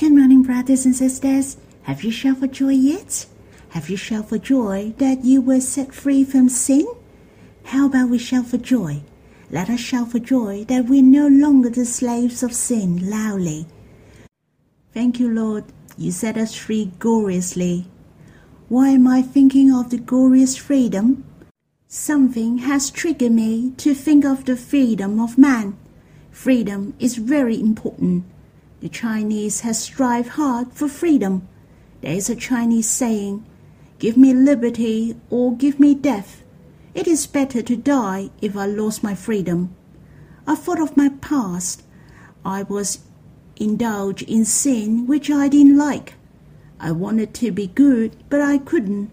Good morning, brothers and sisters. Have you shouted for joy yet? Have you shouted for joy that you were set free from sin? How about we shout for joy? Let us shout for joy that we're no longer the slaves of sin loudly. Thank you, Lord. You set us free gloriously. Why am I thinking of the glorious freedom? Something has triggered me to think of the freedom of man. Freedom is very important. The Chinese has strived hard for freedom. There is a Chinese saying, Give me liberty or give me death. It is better to die if I lost my freedom. I thought of my past. I was indulged in sin which I didn't like. I wanted to be good, but I couldn't.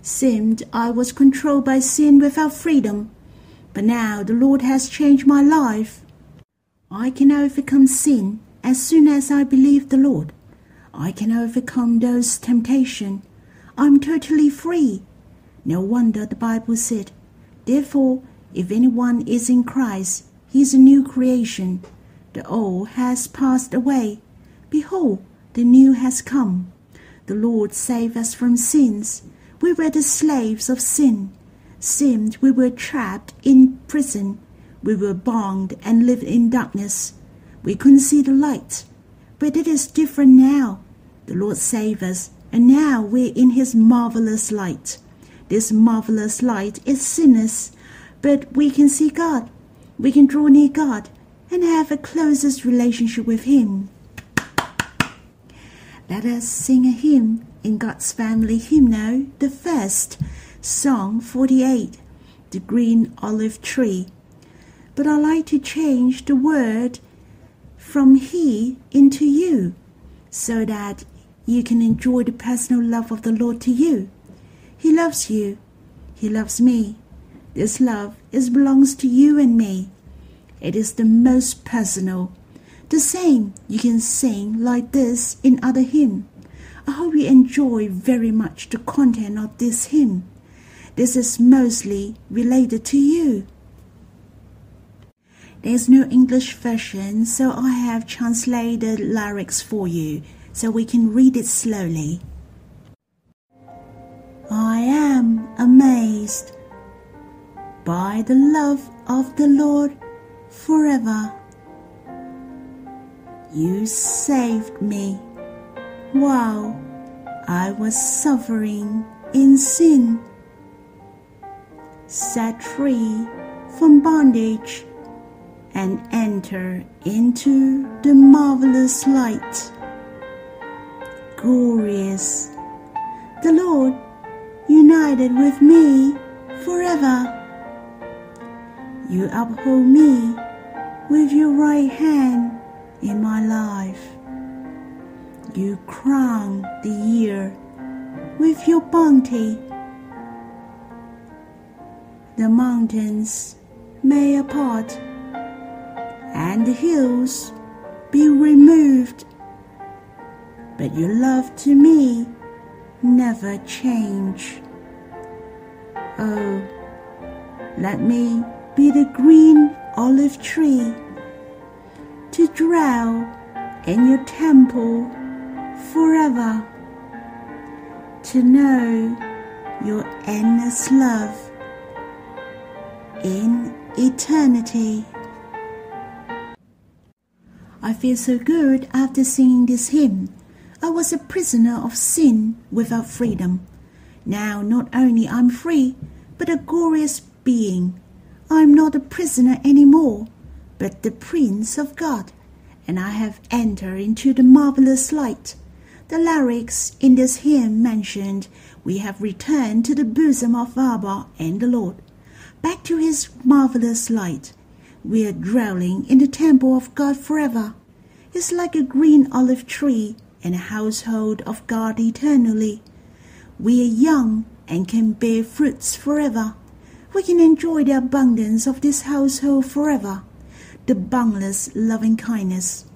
Seemed I was controlled by sin without freedom. But now the Lord has changed my life. I can overcome sin as soon as I believe the Lord. I can overcome those temptations I'm totally free. No wonder the Bible said, Therefore, if anyone is in Christ, he is a new creation. The old has passed away. Behold, the new has come. The Lord saved us from sins. We were the slaves of sin. Seemed we were trapped in prison. We were bound and lived in darkness. We couldn't see the light. But it is different now. The Lord saved us and now we're in his marvelous light. This marvelous light is sinners, but we can see God. We can draw near God and have a closest relationship with him. Let us sing a hymn in God's family hymnal, the first, Song 48, The Green Olive Tree. But I like to change the word from he into you so that you can enjoy the personal love of the Lord to you. He loves you. He loves me. This love is belongs to you and me. It is the most personal. The same you can sing like this in other hymn. I hope you enjoy very much the content of this hymn. This is mostly related to you. There's no English version, so I have translated lyrics for you so we can read it slowly. I am amazed by the love of the Lord forever. You saved me while I was suffering in sin, set free from bondage, and enter into the marvelous light glorious. The Lord united with me forever. You uphold me with your right hand in my life. You crown the year with your bounty. The mountains may apart and the hills be removed but your love to me never change. Oh, let me be the green olive tree to dwell in your temple forever, to know your endless love in eternity. I feel so good after singing this hymn I was a prisoner of sin without freedom. Now not only I'm free, but a glorious being. I'm not a prisoner any more, but the prince of God, and I have entered into the marvelous light. The lyrics in this hymn mentioned, we have returned to the bosom of Abba and the Lord, back to his marvelous light. We are dwelling in the temple of God forever. It's like a green olive tree and a household of God eternally. We are young and can bear fruits forever. We can enjoy the abundance of this household forever, the boundless loving kindness.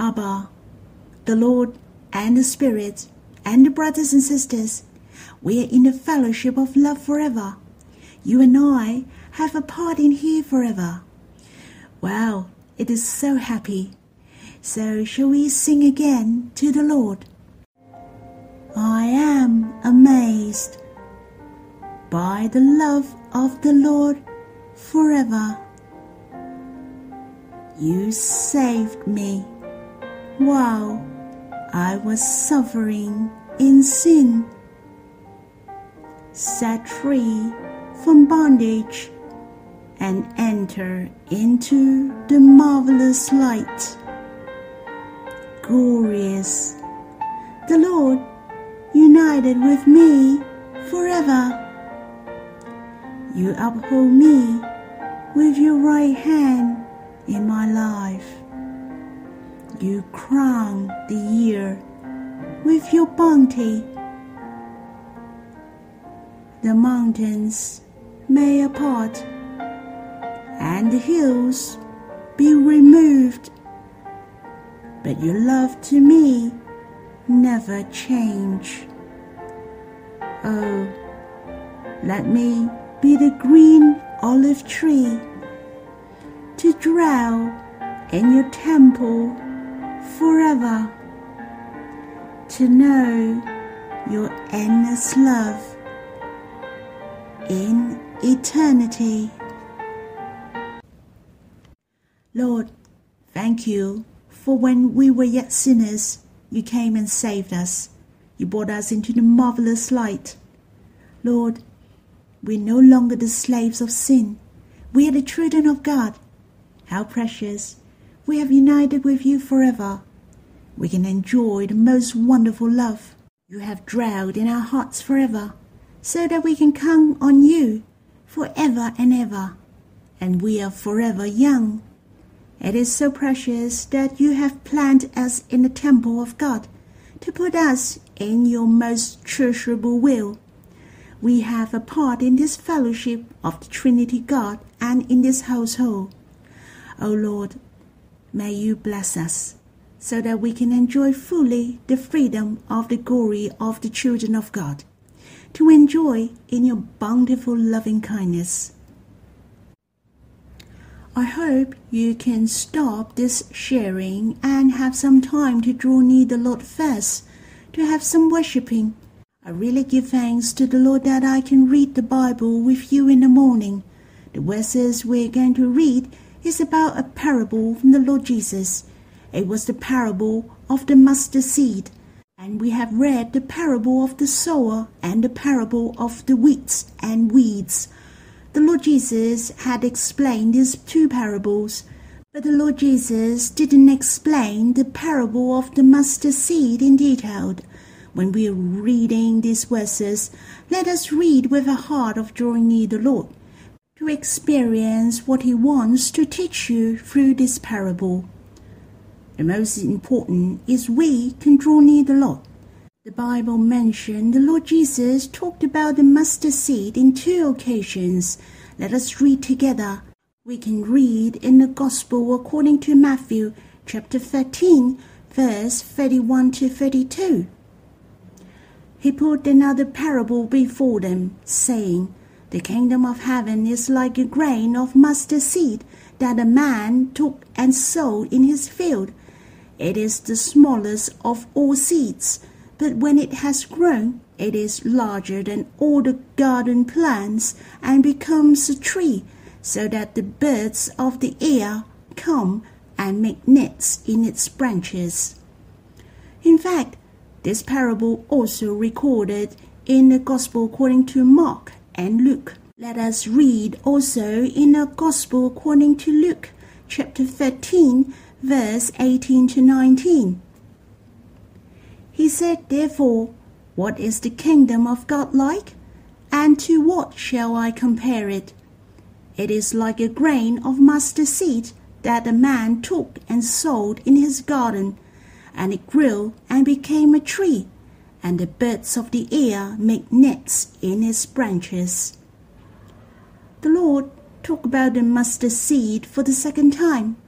Abba, the Lord and the Spirit and the brothers and sisters, we are in the fellowship of love forever. You and I have a part in here forever. Wow, it is so happy So shall we sing again to the Lord? I am amazed by the love of the Lord forever. You saved me while I was suffering in sin, set free from bondage, and enter into the marvelous light. Glorious, the Lord united with me forever. You uphold me with your right hand in my life. You crown the year with your bounty. The mountains may apart and the hills be removed, but your love to me never change. Oh, let me be the green olive tree to dwell in your temple forever, to know your endless love in eternity. Lord, thank you for when we were yet sinners, you came and saved us. You brought us into the marvelous light. Lord, we're no longer the slaves of sin. We are the children of God. How precious. We have united with you forever. We can enjoy the most wonderful love. You have dwelled in our hearts forever, so that we can count on you forever and ever. And we are forever young. It is so precious that you have planted us in the temple of God to put us in your most treasurable will. We have a part in this fellowship of the Trinity God and in this household. O Lord, may you bless us so that we can enjoy fully the freedom of the glory of the children of God, to enjoy in your bountiful loving kindness I hope you can stop this sharing and have some time to draw near the Lord first, to have some worshipping. I really give thanks to the Lord that I can read the Bible with you in the morning. The verses we're going to read is about a parable from the Lord Jesus. It was the parable of the mustard seed. And we have read the parable of the sower and the parable of the wheats and weeds. The Lord Jesus had explained these two parables, but the Lord Jesus didn't explain the parable of the mustard seed in detail. When we are reading these verses, let us read with a heart of drawing near the Lord to experience what He wants to teach you through this parable. The most important is we can draw near the Lord. The Bible mentioned the Lord Jesus talked about the mustard seed in two occasions. Let us read together. We can read in the Gospel according to Matthew chapter 13, verse 31 to 32. He put another parable before them, saying, The kingdom of heaven is like a grain of mustard seed that a man took and sowed in his field. It is the smallest of all seeds but when it has grown, it is larger than all the garden plants and becomes a tree, so that the birds of the air come and make nests in its branches. In fact, this parable also recorded in the Gospel according to Mark and Luke. Let us read also in the Gospel according to Luke, chapter 13, verse 18 to 19. He said, Therefore, what is the kingdom of God like? And to what shall I compare it? It is like a grain of mustard seed that a man took and sowed in his garden, and it grew and became a tree, and the birds of the air make nests in its branches. The Lord talked about the mustard seed for the second time.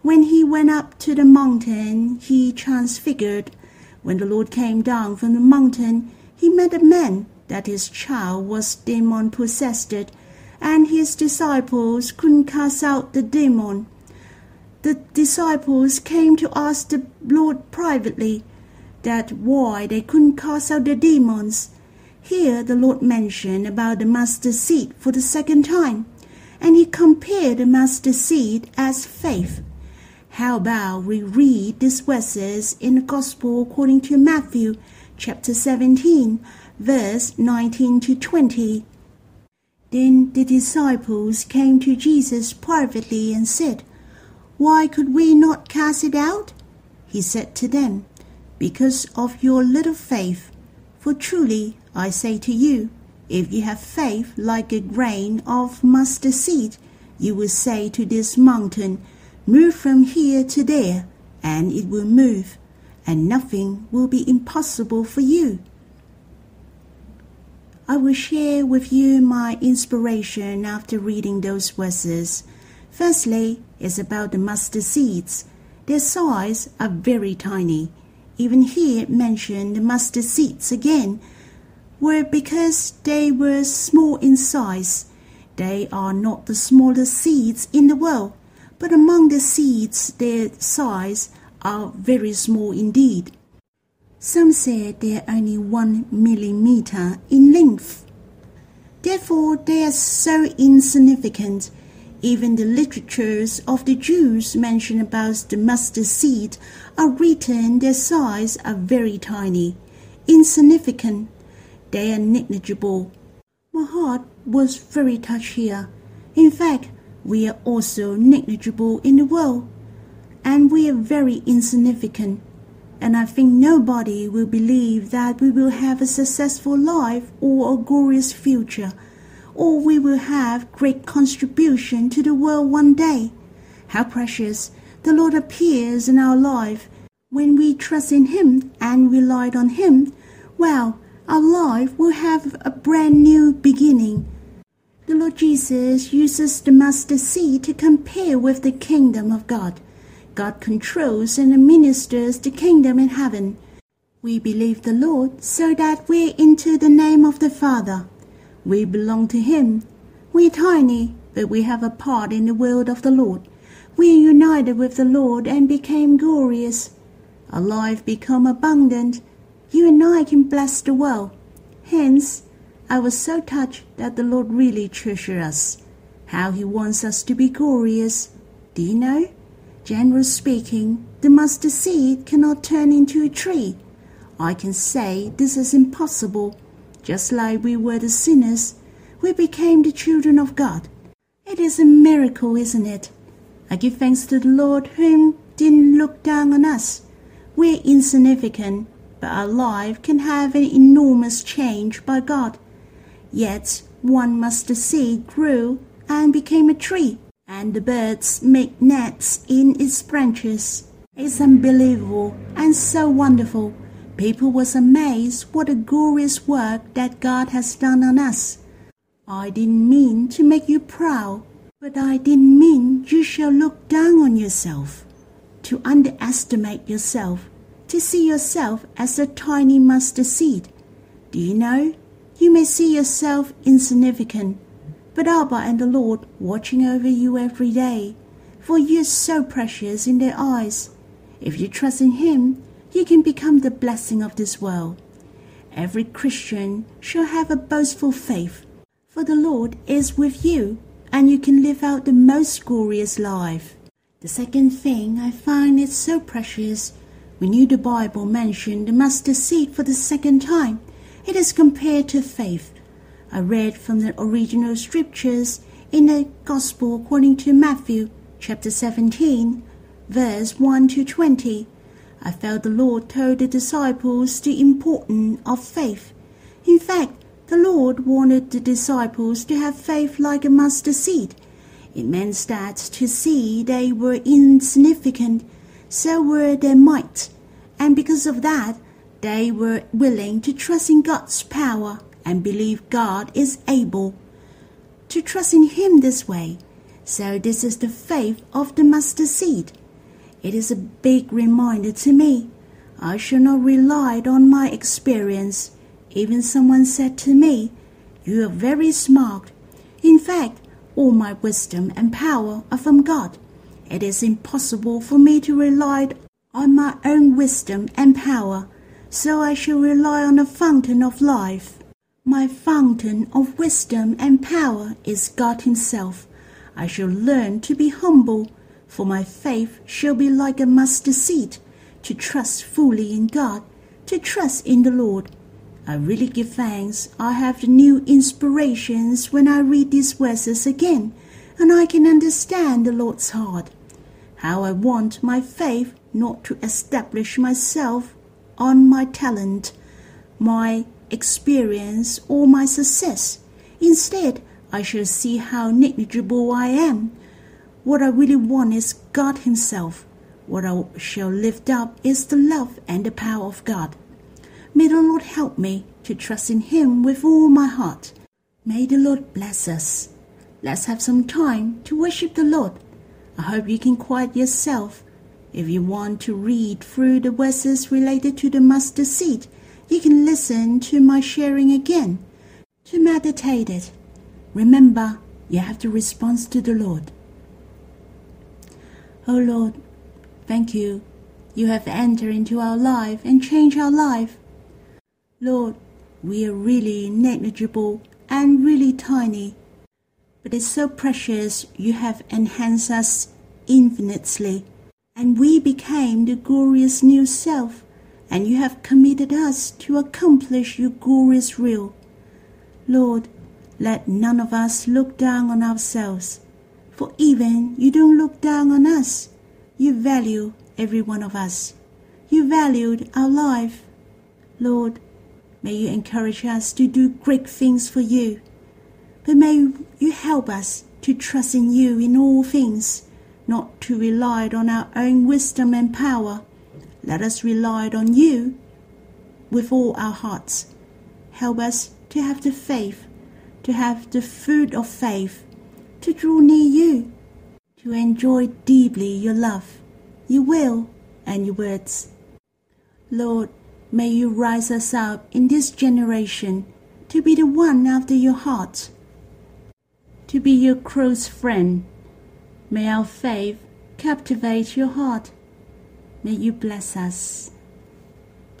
When he went up to the mountain, he transfigured when the Lord came down from the mountain, he met a man that his child was demon possessed, and his disciples couldn't cast out the demon. the disciples came to ask the Lord privately that why they couldn't cast out the demons. Here the Lord mentioned about the mustard seed for the second time, and he compared the mustard seed as faith. How about we read these verses in the Gospel according to Matthew chapter 17, verse 19 to 20. Then the disciples came to Jesus privately and said, Why could we not cast it out? He said to them, Because of your little faith. For truly I say to you, if you have faith like a grain of mustard seed, you will say to this mountain, Move from here to there, and it will move, and nothing will be impossible for you. I will share with you my inspiration after reading those verses. Firstly, it's about the mustard seeds. Their size are very tiny. Even here mentioned the mustard seeds again were because they were small in size. They are not the smallest seeds in the world, but among the seeds their size are very small indeed. Some say they are only one millimeter in length. Therefore, they are so insignificant. Even the literatures of the Jews mention about the mustard seed are written their size are very tiny, insignificant. They are negligible. My heart was very touched here. In fact, we are also negligible in the world, and we are very insignificant and I think nobody will believe that we will have a successful life or a glorious future, or we will have great contribution to the world one day. How precious the Lord appears in our life when we trust in Him and rely on Him. Well, our life will have a brand new beginning. The Lord Jesus uses the mustard seed to compare with the kingdom of God. God controls and administers the kingdom in heaven. We believe the Lord so that we're into the name of the Father. We belong to Him. We're tiny, but we have a part in the world of the Lord. We are united with the Lord and became glorious. Our life become abundant. You and I can bless the world. Hence, I was so touched that the Lord really treasures us. How He wants us to be glorious. Do you know? Generally speaking, the mustard seed cannot turn into a tree. I can say this is impossible. Just like we were the sinners, we became the children of God. It is a miracle, isn't it? I give thanks to the Lord whom didn't look down on us. We're insignificant, but our life can have an enormous change by God. Yet one mustard seed grew and became a tree and the birds make nests in its branches. It's unbelievable and so wonderful. People was amazed what a glorious work that God has done on us. I didn't mean to make you proud, but I didn't mean you shall look down on yourself, to underestimate yourself, to see yourself as a tiny mustard seed. Do you know? You may see yourself insignificant but Abba and the Lord watching over you every day, for you are so precious in their eyes. If you trust in Him, you can become the blessing of this world. Every Christian shall have a boastful faith, for the Lord is with you, and you can live out the most glorious life. The second thing I find is so precious when you the Bible mention the mustard seed for the second time, it is compared to faith. I read from the original scriptures in the Gospel according to Matthew chapter 17, verse 1 to 20. I felt the Lord told the disciples the importance of faith. In fact, the Lord wanted the disciples to have faith like a mustard seed. It meant that to see they were insignificant, so were their might, and because of that, they were willing to trust in God's power and believe God is able to trust in Him this way. So, this is the faith of the mustard seed. It is a big reminder to me. I shall not rely on my experience. Even someone said to me, You are very smart. In fact, all my wisdom and power are from God. It is impossible for me to rely on my own wisdom and power, so I shall rely on the fountain of life. My fountain of wisdom and power is God Himself. I shall learn to be humble, for my faith shall be like a mustard seed, to trust fully in God, to trust in the Lord. I really give thanks. I have the new inspirations when I read these verses again, and I can understand the Lord's heart. How I want my faith not to establish myself on my talent, my experience, or my success. Instead, I shall see how negligible I am. What I really want is God Himself. What I shall lift up is the love and the power of God. May the Lord help me to trust in Him with all my heart. May the Lord bless us. Let's have some time to worship the Lord. I hope you can quiet yourself. If you want to read through the verses related to the mustard seed, you can listen to my sharing again. To meditate it, remember you have to respond to the Lord. Oh Lord, thank you. You have entered into our life and changed our life. Lord, we are really negligible and really tiny, but it's so precious you have enhanced us infinitely, and we became the glorious new self and you have committed us to accomplish your glorious will. Lord, let none of us look down on ourselves, for even you don't look down on us. You value every one of us. You valued our life. Lord, may you encourage us to do great things for you. But may you help us to trust in you in all things, not to rely on our own wisdom and power let us rely on you with all our hearts. Help us to have the faith, to have the fruit of faith, to draw near you, to enjoy deeply your love, your will, and your words. Lord, may you rise us up in this generation to be the one after your heart, to be your close friend. May our faith captivate your heart May you bless us.